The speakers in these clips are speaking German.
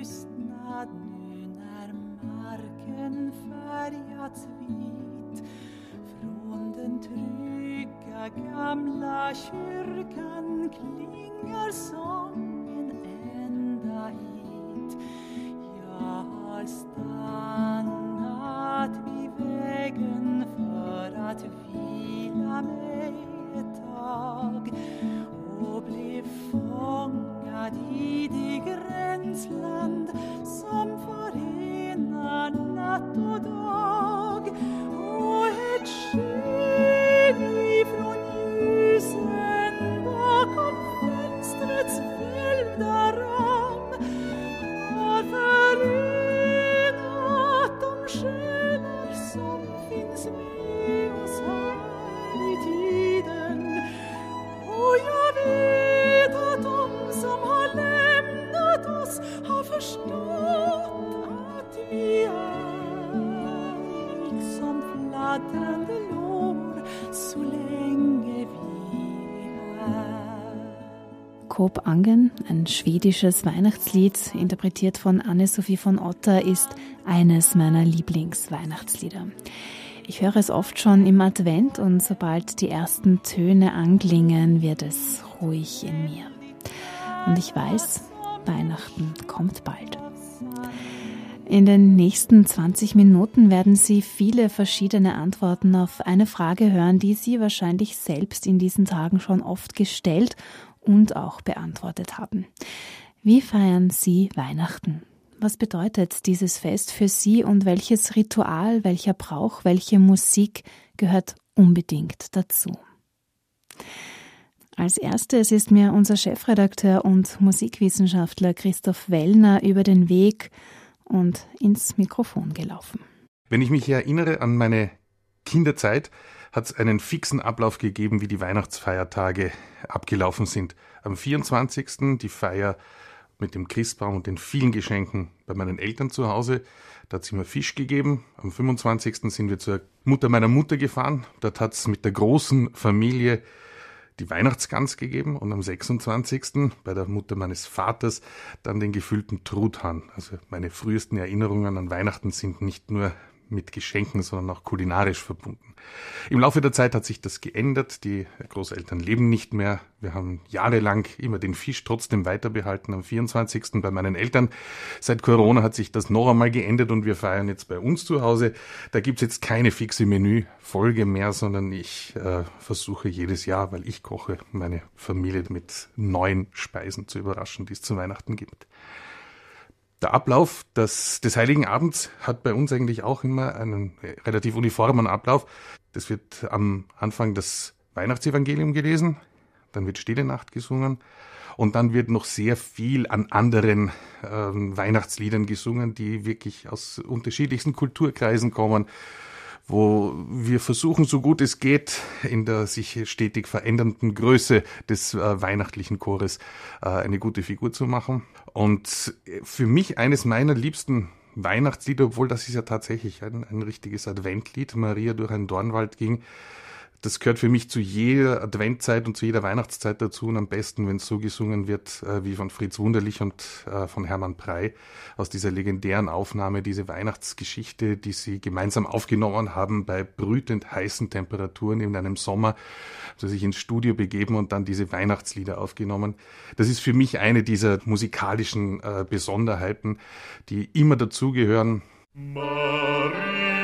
tystnad nu när marken färgats vit. Från den trygga gamla kyrkan klingar sången ända hit. Jag har stannat schwedisches Weihnachtslied, interpretiert von Anne-Sophie von Otter, ist eines meiner Lieblingsweihnachtslieder. Ich höre es oft schon im Advent und sobald die ersten Töne anklingen, wird es ruhig in mir. Und ich weiß, Weihnachten kommt bald. In den nächsten 20 Minuten werden Sie viele verschiedene Antworten auf eine Frage hören, die Sie wahrscheinlich selbst in diesen Tagen schon oft gestellt und auch beantwortet haben. Wie feiern Sie Weihnachten? Was bedeutet dieses Fest für Sie und welches Ritual, welcher Brauch, welche Musik gehört unbedingt dazu? Als erstes ist mir unser Chefredakteur und Musikwissenschaftler Christoph Wellner über den Weg und ins Mikrofon gelaufen. Wenn ich mich erinnere an meine Kinderzeit, hat es einen fixen Ablauf gegeben, wie die Weihnachtsfeiertage abgelaufen sind. Am 24. die Feier mit dem Christbaum und den vielen Geschenken bei meinen Eltern zu Hause. Da hat es immer Fisch gegeben. Am 25. sind wir zur Mutter meiner Mutter gefahren. Dort hat es mit der großen Familie die Weihnachtsgans gegeben und am 26. bei der Mutter meines Vaters dann den gefüllten Truthahn. Also meine frühesten Erinnerungen an Weihnachten sind nicht nur mit Geschenken, sondern auch kulinarisch verbunden. Im Laufe der Zeit hat sich das geändert. Die Großeltern leben nicht mehr. Wir haben jahrelang immer den Fisch trotzdem weiterbehalten am 24. bei meinen Eltern. Seit Corona hat sich das noch einmal geändert und wir feiern jetzt bei uns zu Hause. Da gibt's jetzt keine fixe Menüfolge mehr, sondern ich äh, versuche jedes Jahr, weil ich koche, meine Familie mit neuen Speisen zu überraschen, die es zu Weihnachten gibt. Der Ablauf des, des Heiligen Abends hat bei uns eigentlich auch immer einen relativ uniformen Ablauf. Das wird am Anfang das Weihnachtsevangelium gelesen, dann wird Stille Nacht gesungen und dann wird noch sehr viel an anderen ähm, Weihnachtsliedern gesungen, die wirklich aus unterschiedlichsten Kulturkreisen kommen wo wir versuchen, so gut es geht, in der sich stetig verändernden Größe des äh, weihnachtlichen Chores äh, eine gute Figur zu machen. Und für mich eines meiner liebsten Weihnachtslieder, obwohl das ist ja tatsächlich ein, ein richtiges Adventlied, Maria durch einen Dornwald ging, das gehört für mich zu jeder Adventzeit und zu jeder Weihnachtszeit dazu und am besten, wenn es so gesungen wird äh, wie von Fritz Wunderlich und äh, von Hermann Prey aus dieser legendären Aufnahme, diese Weihnachtsgeschichte, die sie gemeinsam aufgenommen haben bei brütend heißen Temperaturen in einem Sommer, so sich ins Studio begeben und dann diese Weihnachtslieder aufgenommen. Das ist für mich eine dieser musikalischen äh, Besonderheiten, die immer dazugehören. Maria.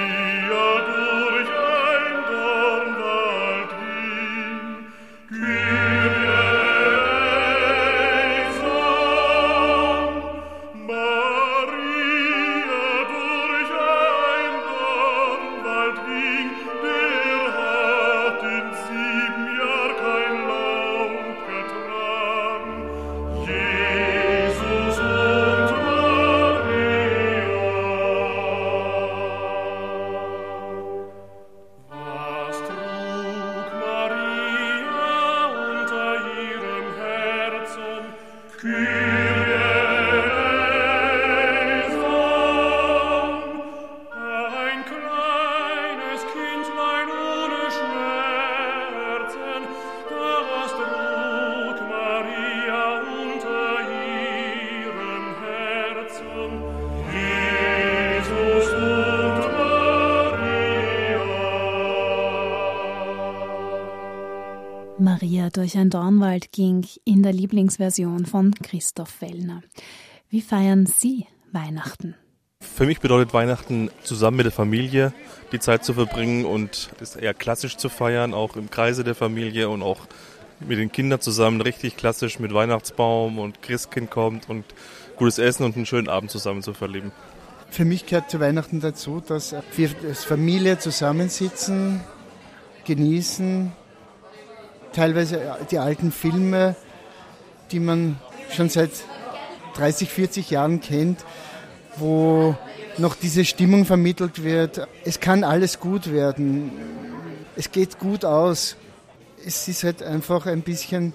Maria durch ein Dornwald ging in der Lieblingsversion von Christoph Fellner. Wie feiern Sie Weihnachten? Für mich bedeutet Weihnachten zusammen mit der Familie die Zeit zu verbringen und es eher klassisch zu feiern, auch im Kreise der Familie und auch mit den Kindern zusammen richtig klassisch mit Weihnachtsbaum und Christkind kommt und gutes Essen und einen schönen Abend zusammen zu verleben. Für mich gehört zu Weihnachten dazu, dass wir als Familie zusammensitzen, genießen, teilweise die alten Filme, die man schon seit 30, 40 Jahren kennt, wo noch diese Stimmung vermittelt wird. Es kann alles gut werden. Es geht gut aus. Es ist halt einfach ein bisschen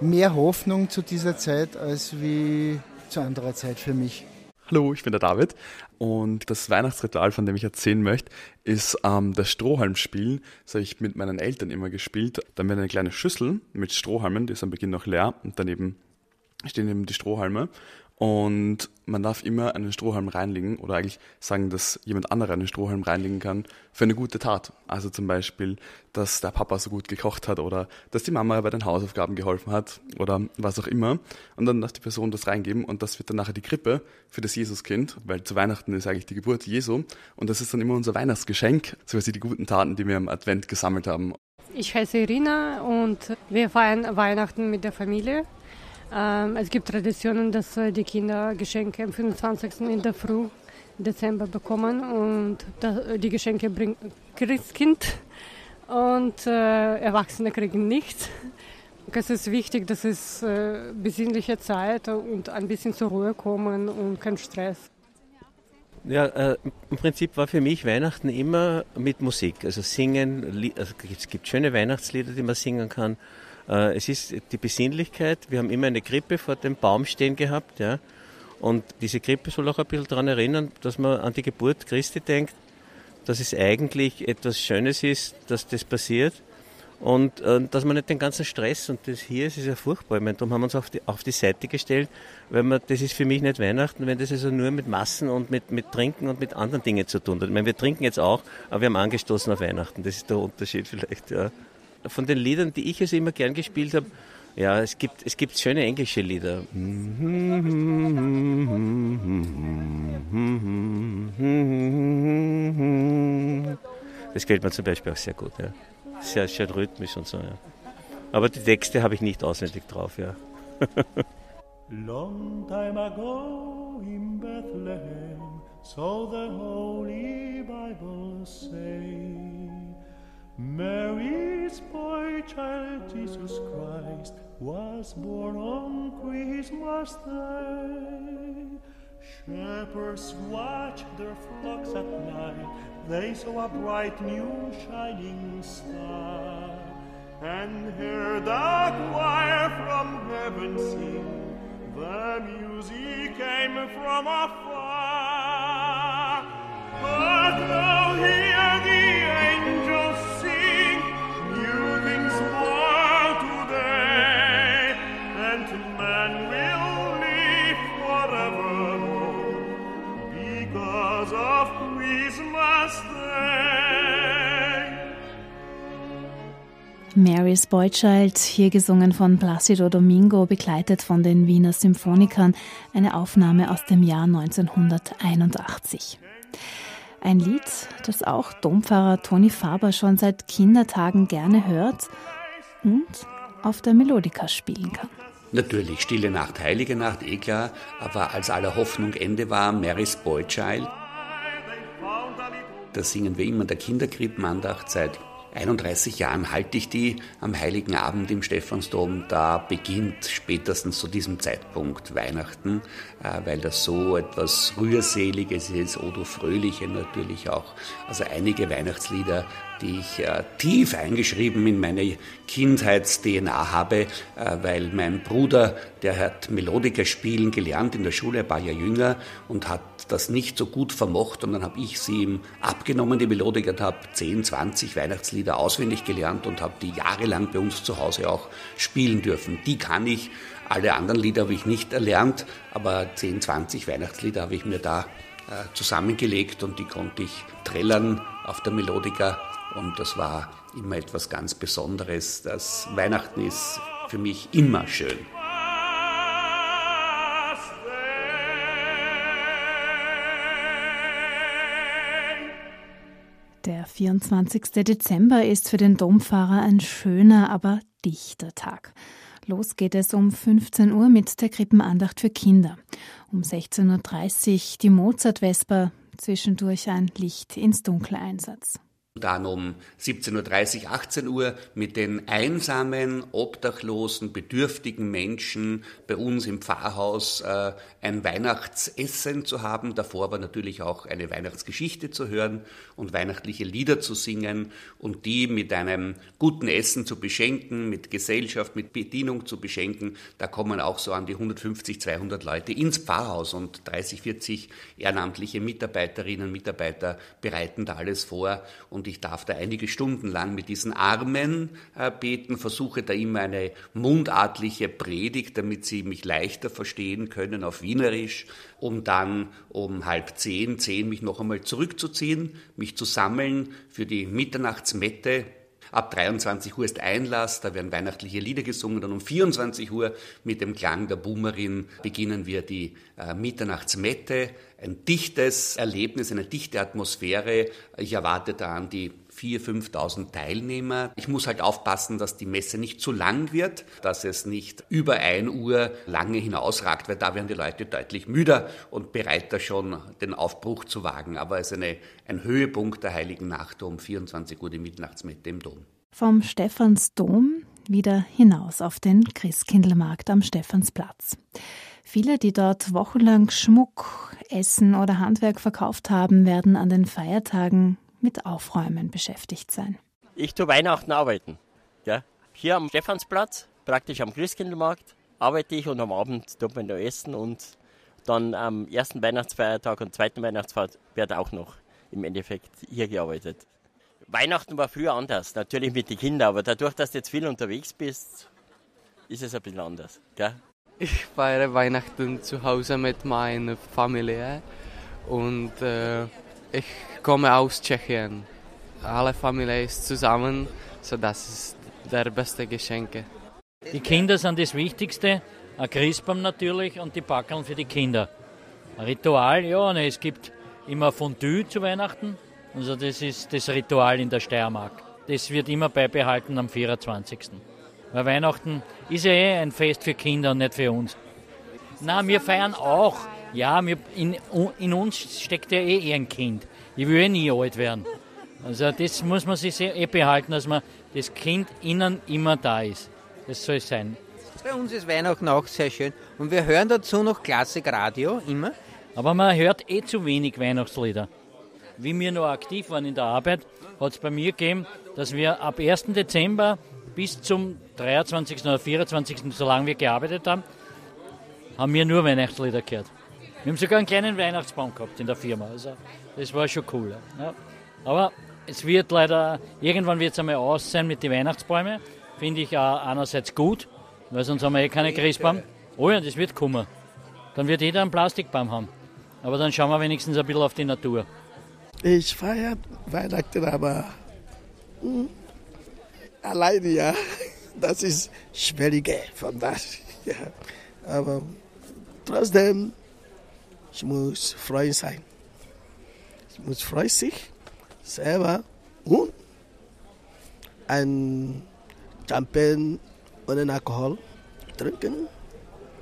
mehr Hoffnung zu dieser Zeit als wie zu anderer Zeit für mich. Hallo, ich bin der David und das Weihnachtsritual, von dem ich erzählen möchte, ist ähm, das Strohhalmspiel. Das habe ich mit meinen Eltern immer gespielt. Dann wird eine kleine Schüssel mit Strohhalmen, die ist am Beginn noch leer und daneben stehen eben die Strohhalme und man darf immer einen Strohhalm reinlegen oder eigentlich sagen, dass jemand anderer einen Strohhalm reinlegen kann für eine gute Tat. Also zum Beispiel, dass der Papa so gut gekocht hat oder dass die Mama bei den Hausaufgaben geholfen hat oder was auch immer. Und dann darf die Person das reingeben und das wird dann nachher die Krippe für das Jesuskind, weil zu Weihnachten ist eigentlich die Geburt Jesu und das ist dann immer unser Weihnachtsgeschenk, so quasi die guten Taten, die wir im Advent gesammelt haben. Ich heiße Irina und wir feiern Weihnachten mit der Familie. Ähm, es gibt Traditionen, dass äh, die Kinder Geschenke am 25. in der Früh Dezember bekommen und äh, die Geschenke bringt Christkind und äh, Erwachsene kriegen nichts. Es ist wichtig, dass es äh, besinnliche Zeit und ein bisschen zur Ruhe kommen und kein Stress. Ja, äh, im Prinzip war für mich Weihnachten immer mit Musik, also singen. Also es gibt schöne Weihnachtslieder, die man singen kann. Äh, es ist die Besinnlichkeit. Wir haben immer eine Krippe vor dem Baum stehen gehabt, ja. Und diese Krippe soll auch ein bisschen daran erinnern, dass man an die Geburt Christi denkt, dass es eigentlich etwas Schönes ist, dass das passiert. Und äh, dass man nicht den ganzen Stress, und das hier ist, ist ja furchtbar. Ich meine, darum haben wir uns auf die, auf die Seite gestellt, weil man, das ist für mich nicht Weihnachten, wenn das also nur mit Massen und mit, mit Trinken und mit anderen Dingen zu tun hat. Ich meine, wir trinken jetzt auch, aber wir haben angestoßen auf Weihnachten. Das ist der Unterschied vielleicht, ja von den Liedern, die ich also immer gern gespielt habe, ja, es gibt, es gibt schöne englische Lieder. Das gefällt mir zum Beispiel auch sehr gut. Ja. Sehr schön rhythmisch und so. Ja. Aber die Texte habe ich nicht auswendig drauf. Ja. Long time ago in Bethlehem, so the Holy Bible say. Mary's boy child Jesus Christ was born on Christmas Day. Shepherds watched their flocks at night, they saw a bright new shining star, and heard a choir from heaven sing. The music came from afar. Mary's Boychild, hier gesungen von Placido Domingo, begleitet von den Wiener Symphonikern, eine Aufnahme aus dem Jahr 1981. Ein Lied, das auch Dompfarrer Toni Faber schon seit Kindertagen gerne hört und auf der Melodika spielen kann. Natürlich, Stille Nacht, Heilige Nacht, eh klar, aber als aller Hoffnung Ende war Mary's Boychild. Da singen wir immer der Kinderkrippenandacht seit 31 Jahren halte ich die am Heiligen Abend im Stephansdom. Da beginnt spätestens zu diesem Zeitpunkt Weihnachten, äh, weil das so etwas Rührseliges ist, Odo Fröhliche natürlich auch. Also einige Weihnachtslieder, die ich äh, tief eingeschrieben in meine Kindheits-DNA habe, äh, weil mein Bruder, der hat Melodiker spielen gelernt in der Schule, ein paar Jahre jünger und hat das nicht so gut vermocht und dann habe ich sie ihm abgenommen, die Melodiker, und habe 10, 20 Weihnachtslieder auswendig gelernt und habe die jahrelang bei uns zu Hause auch spielen dürfen. Die kann ich, alle anderen Lieder habe ich nicht erlernt, aber 10, 20 Weihnachtslieder habe ich mir da äh, zusammengelegt und die konnte ich trällern auf der Melodiker Und das war immer etwas ganz Besonderes. Das Weihnachten ist für mich immer schön. Der 24. Dezember ist für den Domfahrer ein schöner, aber dichter Tag. Los geht es um 15 Uhr mit der Krippenandacht für Kinder. Um 16.30 Uhr die Mozart-Vesper, zwischendurch ein Licht ins Dunkle Einsatz. Dann um 17.30 Uhr, 18 Uhr mit den einsamen, obdachlosen, bedürftigen Menschen bei uns im Pfarrhaus äh, ein Weihnachtsessen zu haben. Davor war natürlich auch eine Weihnachtsgeschichte zu hören und weihnachtliche Lieder zu singen und die mit einem guten Essen zu beschenken, mit Gesellschaft, mit Bedienung zu beschenken. Da kommen auch so an die 150, 200 Leute ins Pfarrhaus und 30, 40 ehrenamtliche Mitarbeiterinnen und Mitarbeiter bereiten da alles vor und und ich darf da einige Stunden lang mit diesen Armen äh, beten, versuche da immer eine mundartliche Predigt, damit sie mich leichter verstehen können auf Wienerisch, um dann um halb zehn, zehn mich noch einmal zurückzuziehen, mich zu sammeln für die Mitternachtsmette, Ab 23 Uhr ist Einlass, da werden weihnachtliche Lieder gesungen. Dann um 24 Uhr mit dem Klang der Boomerin beginnen wir die äh, Mitternachtsmette. Ein dichtes Erlebnis, eine dichte Atmosphäre. Ich erwarte da an die 4.000, 5.000 Teilnehmer. Ich muss halt aufpassen, dass die Messe nicht zu lang wird, dass es nicht über ein Uhr lange hinausragt, weil da werden die Leute deutlich müder und bereiter schon den Aufbruch zu wagen. Aber es ist eine, ein Höhepunkt der Heiligen Nacht um 24 Uhr die Mitternachtsmette im Dom. Vom Stephansdom wieder hinaus auf den Christkindlmarkt am Stephansplatz. Viele, die dort wochenlang Schmuck, Essen oder Handwerk verkauft haben, werden an den Feiertagen mit Aufräumen beschäftigt sein. Ich tue Weihnachten arbeiten. Ja. Hier am Stephansplatz, praktisch am Christkindlmarkt, arbeite ich und am Abend tut man da essen und dann am ersten Weihnachtsfeiertag und zweiten Weihnachtsfeiertag wird auch noch im Endeffekt hier gearbeitet. Weihnachten war früher anders, natürlich mit den Kindern, aber dadurch, dass du jetzt viel unterwegs bist, ist es ein bisschen anders. Gell? Ich feiere Weihnachten zu Hause mit meiner Familie und äh, ich komme aus Tschechien. Alle Familie ist zusammen, so das ist der beste Geschenk. Die Kinder sind das Wichtigste, ein Christbaum natürlich und die Backeln für die Kinder. Ein Ritual, ja, ne, es gibt immer Fondue zu Weihnachten, also das ist das Ritual in der Steiermark. Das wird immer beibehalten am 24. Weil Weihnachten ist ja eh ein Fest für Kinder und nicht für uns. Na, wir feiern auch. Ja, wir, in, in uns steckt ja eh ein Kind. Ich will eh nie alt werden. Also das muss man sich eh behalten, dass man das Kind innen immer da ist. Das soll sein. Bei uns ist Weihnachten auch sehr schön. Und wir hören dazu noch Klassikradio, immer. Aber man hört eh zu wenig Weihnachtslieder. Wie wir noch aktiv waren in der Arbeit, hat es bei mir gegeben, dass wir ab 1. Dezember bis zum 23. oder 24. solange wir gearbeitet haben, haben wir nur Weihnachtslieder gehört. Wir haben sogar einen kleinen Weihnachtsbaum gehabt in der Firma. Also das war schon cool. Ja. Aber es wird leider, irgendwann wird es einmal aus sein mit den Weihnachtsbäumen. Finde ich auch einerseits gut, weil sonst haben wir eh keine Christbaum. Oh ja, das wird kommen. Dann wird jeder einen Plastikbaum haben. Aber dann schauen wir wenigstens ein bisschen auf die Natur. Ich feiere Weihnachten, aber mh, hm, alleine, ja. Das ist schwieriger von das. Ja. Aber trotzdem ich muss frei sein. Ich muss frei sich selber und ein Champagne ohne Alkohol trinken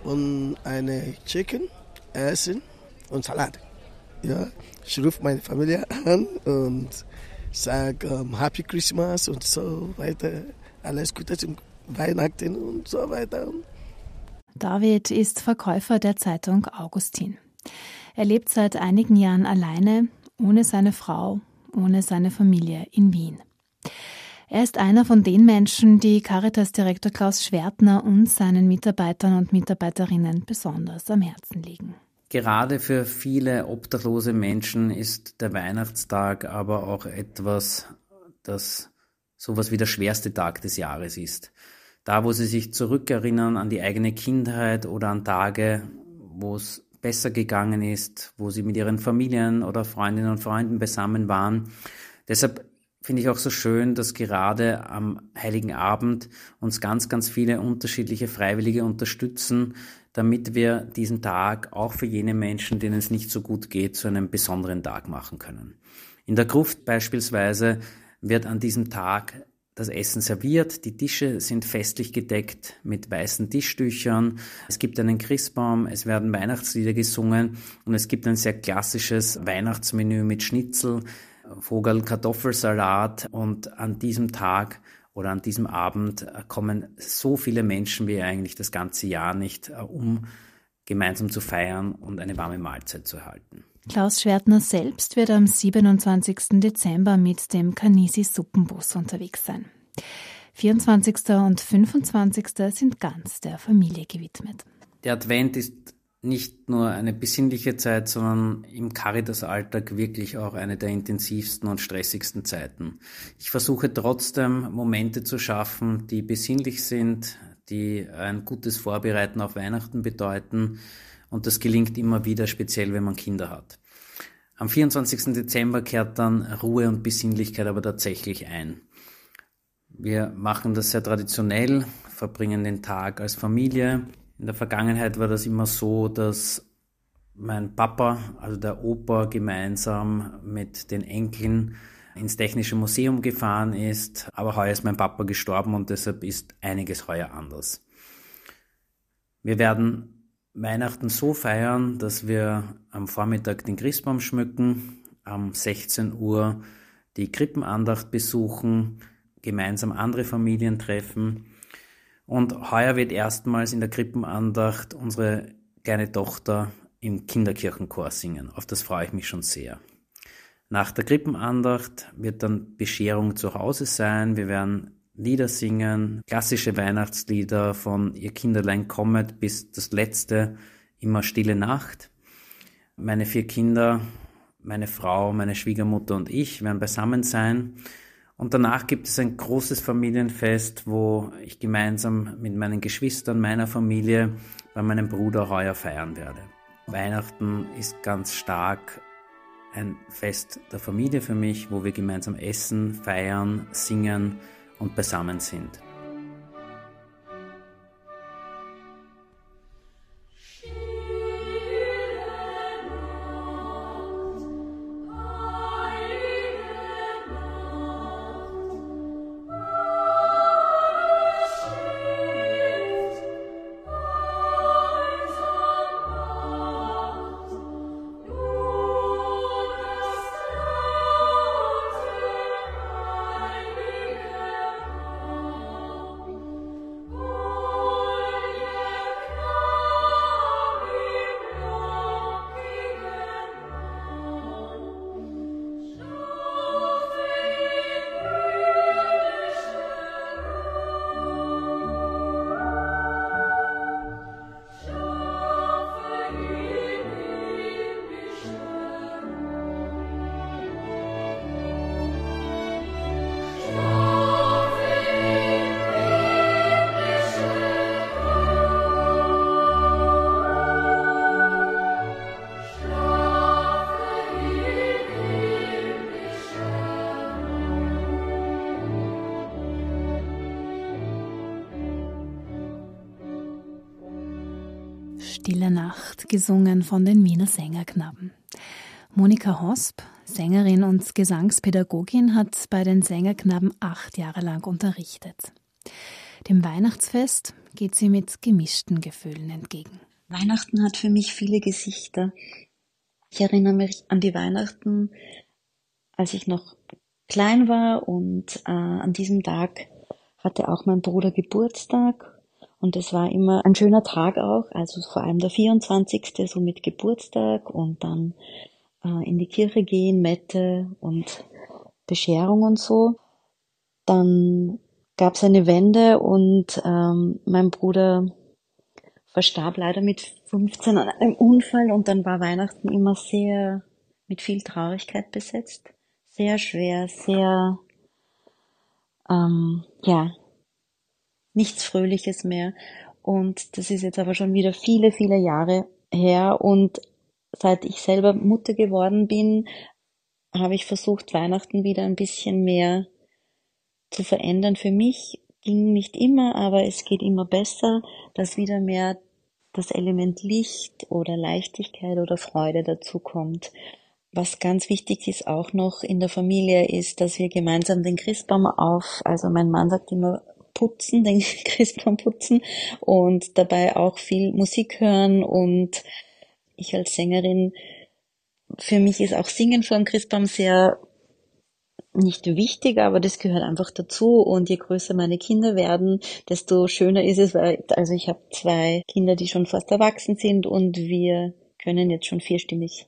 und eine Chicken essen und Salat. Ja, ich rufe meine Familie an und sage um, Happy Christmas und so weiter. Alles Gute zum Weihnachten und so weiter. David ist Verkäufer der Zeitung Augustin. Er lebt seit einigen Jahren alleine, ohne seine Frau, ohne seine Familie in Wien. Er ist einer von den Menschen, die Caritas-Direktor Klaus Schwertner und seinen Mitarbeitern und Mitarbeiterinnen besonders am Herzen liegen. Gerade für viele obdachlose Menschen ist der Weihnachtstag aber auch etwas, das sowas wie der schwerste Tag des Jahres ist. Da, wo sie sich zurückerinnern an die eigene Kindheit oder an Tage, wo es besser gegangen ist, wo sie mit ihren Familien oder Freundinnen und Freunden beisammen waren. Deshalb finde ich auch so schön, dass gerade am Heiligen Abend uns ganz, ganz viele unterschiedliche Freiwillige unterstützen, damit wir diesen Tag auch für jene Menschen, denen es nicht so gut geht, zu einem besonderen Tag machen können. In der Gruft beispielsweise wird an diesem Tag das Essen serviert, die Tische sind festlich gedeckt mit weißen Tischtüchern, es gibt einen Christbaum, es werden Weihnachtslieder gesungen und es gibt ein sehr klassisches Weihnachtsmenü mit Schnitzel, Vogel, Kartoffelsalat und an diesem Tag oder an diesem Abend kommen so viele Menschen wie eigentlich das ganze Jahr nicht, äh, um gemeinsam zu feiern und eine warme Mahlzeit zu erhalten. Klaus Schwertner selbst wird am 27. Dezember mit dem Canisi Suppenbus unterwegs sein. 24. und 25. sind ganz der Familie gewidmet. Der Advent ist nicht nur eine besinnliche Zeit, sondern im Caritas-Alltag wirklich auch eine der intensivsten und stressigsten Zeiten. Ich versuche trotzdem Momente zu schaffen, die besinnlich sind, die ein gutes Vorbereiten auf Weihnachten bedeuten. Und das gelingt immer wieder, speziell wenn man Kinder hat. Am 24. Dezember kehrt dann Ruhe und Besinnlichkeit aber tatsächlich ein. Wir machen das sehr traditionell, verbringen den Tag als Familie, in der Vergangenheit war das immer so, dass mein Papa, also der Opa, gemeinsam mit den Enkeln ins Technische Museum gefahren ist. Aber heuer ist mein Papa gestorben und deshalb ist einiges heuer anders. Wir werden Weihnachten so feiern, dass wir am Vormittag den Christbaum schmücken, am 16 Uhr die Krippenandacht besuchen, gemeinsam andere Familien treffen und heuer wird erstmals in der Krippenandacht unsere kleine Tochter im Kinderkirchenchor singen. Auf das freue ich mich schon sehr. Nach der Krippenandacht wird dann Bescherung zu Hause sein. Wir werden Lieder singen, klassische Weihnachtslieder von Ihr Kinderlein kommet bis das letzte, immer Stille Nacht. Meine vier Kinder, meine Frau, meine Schwiegermutter und ich werden beisammen sein. Und danach gibt es ein großes Familienfest, wo ich gemeinsam mit meinen Geschwistern, meiner Familie, bei meinem Bruder heuer feiern werde. Weihnachten ist ganz stark ein Fest der Familie für mich, wo wir gemeinsam essen, feiern, singen und beisammen sind. Stille Nacht, gesungen von den Wiener Sängerknaben. Monika Hosp, Sängerin und Gesangspädagogin, hat bei den Sängerknaben acht Jahre lang unterrichtet. Dem Weihnachtsfest geht sie mit gemischten Gefühlen entgegen. Weihnachten hat für mich viele Gesichter. Ich erinnere mich an die Weihnachten, als ich noch klein war und äh, an diesem Tag hatte auch mein Bruder Geburtstag und es war immer ein schöner Tag auch, also vor allem der 24. so mit Geburtstag und dann äh, in die Kirche gehen, Mette und Bescherung und so. Dann gab es eine Wende und ähm, mein Bruder verstarb leider mit 15 an einem Unfall und dann war Weihnachten immer sehr mit viel Traurigkeit besetzt. Sehr schwer, sehr, ähm, ja, nichts Fröhliches mehr. Und das ist jetzt aber schon wieder viele, viele Jahre her. Und seit ich selber Mutter geworden bin, habe ich versucht, Weihnachten wieder ein bisschen mehr zu verändern. Für mich ging nicht immer, aber es geht immer besser, dass wieder mehr das Element Licht oder Leichtigkeit oder Freude dazu kommt. Was ganz wichtig ist auch noch in der Familie ist, dass wir gemeinsam den Christbaum auf, also mein Mann sagt immer putzen, den Christbaum putzen und dabei auch viel Musik hören und ich als Sängerin, für mich ist auch Singen vor dem Christbaum sehr nicht wichtig, aber das gehört einfach dazu. Und je größer meine Kinder werden, desto schöner ist es, weil, also ich habe zwei Kinder, die schon fast erwachsen sind und wir können jetzt schon vierstimmig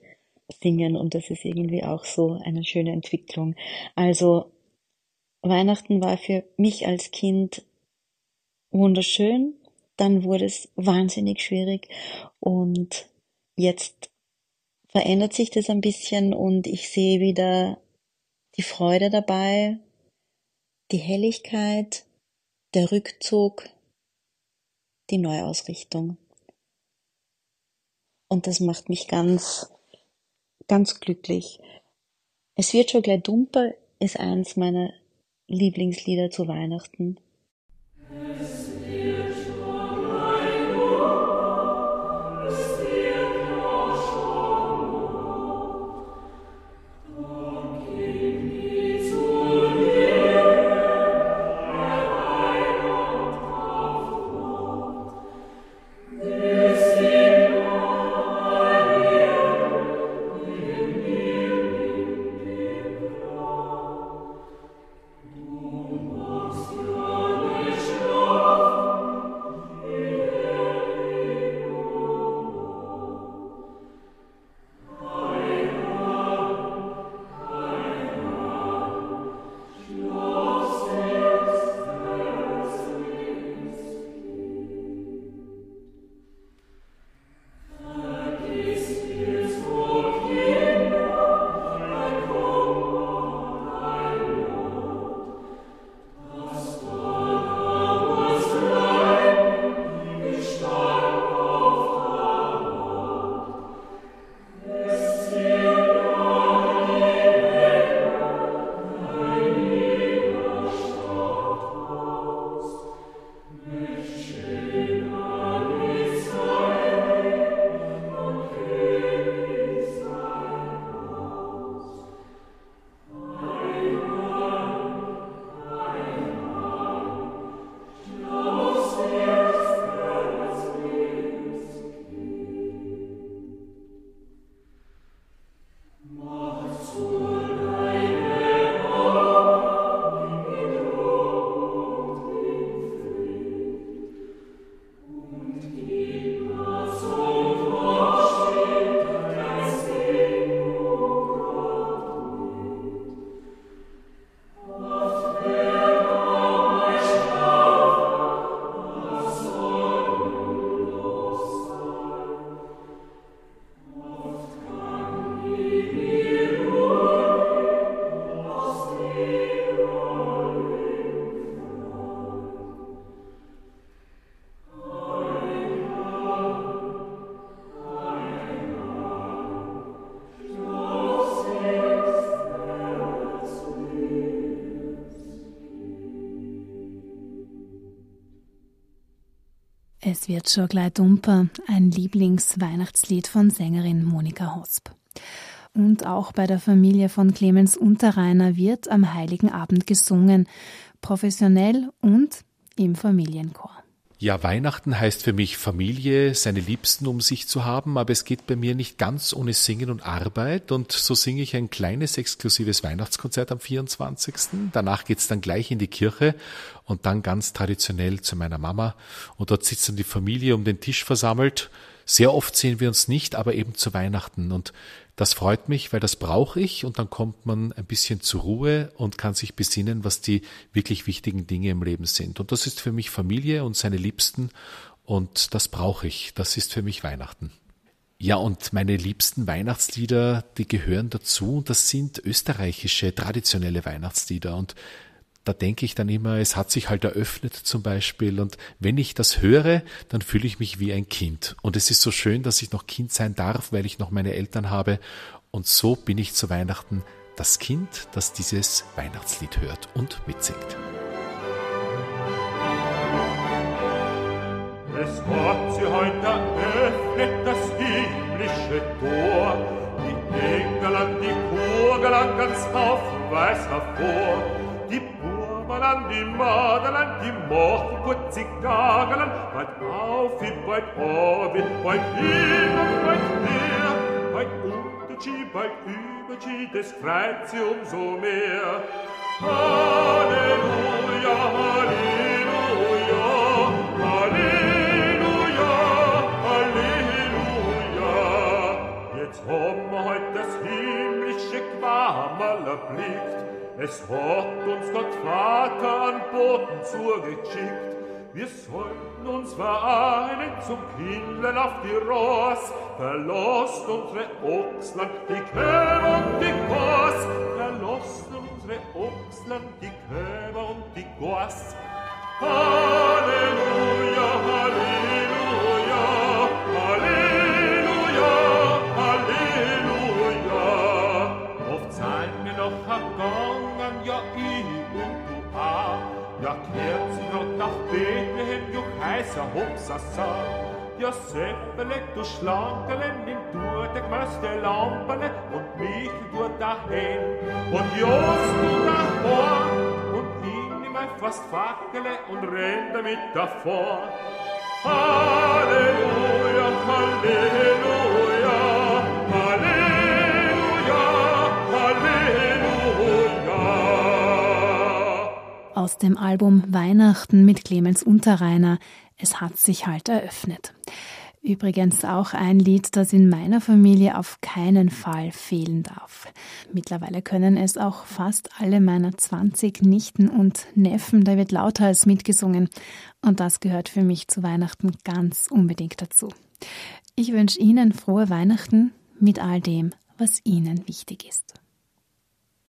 singen und das ist irgendwie auch so eine schöne Entwicklung. Also Weihnachten war für mich als Kind wunderschön, dann wurde es wahnsinnig schwierig und jetzt verändert sich das ein bisschen und ich sehe wieder die Freude dabei, die Helligkeit, der Rückzug, die Neuausrichtung. Und das macht mich ganz, ganz glücklich. Es wird schon gleich dumper, ist eins meiner Lieblingslieder zu Weihnachten. Es wird schon gleich dumper, ein Lieblingsweihnachtslied von Sängerin Monika Hosp. Und auch bei der Familie von Clemens Unterreiner wird am Heiligen Abend gesungen, professionell und im Familienchor. Ja, Weihnachten heißt für mich Familie, seine Liebsten um sich zu haben, aber es geht bei mir nicht ganz ohne Singen und Arbeit und so singe ich ein kleines exklusives Weihnachtskonzert am 24. Danach geht's dann gleich in die Kirche und dann ganz traditionell zu meiner Mama und dort sitzt dann die Familie um den Tisch versammelt. Sehr oft sehen wir uns nicht, aber eben zu Weihnachten und das freut mich, weil das brauche ich und dann kommt man ein bisschen zur Ruhe und kann sich besinnen, was die wirklich wichtigen Dinge im Leben sind. Und das ist für mich Familie und seine Liebsten und das brauche ich. Das ist für mich Weihnachten. Ja, und meine liebsten Weihnachtslieder, die gehören dazu. Das sind österreichische traditionelle Weihnachtslieder. Und da denke ich dann immer, es hat sich halt eröffnet zum Beispiel. Und wenn ich das höre, dann fühle ich mich wie ein Kind. Und es ist so schön, dass ich noch Kind sein darf, weil ich noch meine Eltern habe. Und so bin ich zu Weihnachten das Kind, das dieses Weihnachtslied hört und mitsingt. Es hat sie heute eröffnet, das himmlische Tor. Die Engel an die Kugel an ganz haufenweis hervor. Malan di Madalan di Moch gut Zigagalan weit auf wie bald oben weit bald und bald her bald unter Chi bald über Chi des Freizium so mehr Es hat uns Gott Vater an Boten zugeschickt, wir sollten uns vereinen zum Kindlein auf die Ross, verlost unsere Ochsland, die Käfer und die Goss, verlost unsere Ochsland, die Käfer und die Goss. Ah! Grad nach Bethlehem, du heißer Hopsasa. Ja Seppele, du Schlankele, nimm du der größte Lampele und Michel du dahin und Jos du davor und ich nimm ein fast Fackele und renn damit davor. Halleluja, Halleluja, Aus dem Album Weihnachten mit Clemens Unterreiner. Es hat sich halt eröffnet. Übrigens auch ein Lied, das in meiner Familie auf keinen Fall fehlen darf. Mittlerweile können es auch fast alle meiner 20 Nichten und Neffen, da wird lauthals mitgesungen. Und das gehört für mich zu Weihnachten ganz unbedingt dazu. Ich wünsche Ihnen frohe Weihnachten mit all dem, was Ihnen wichtig ist.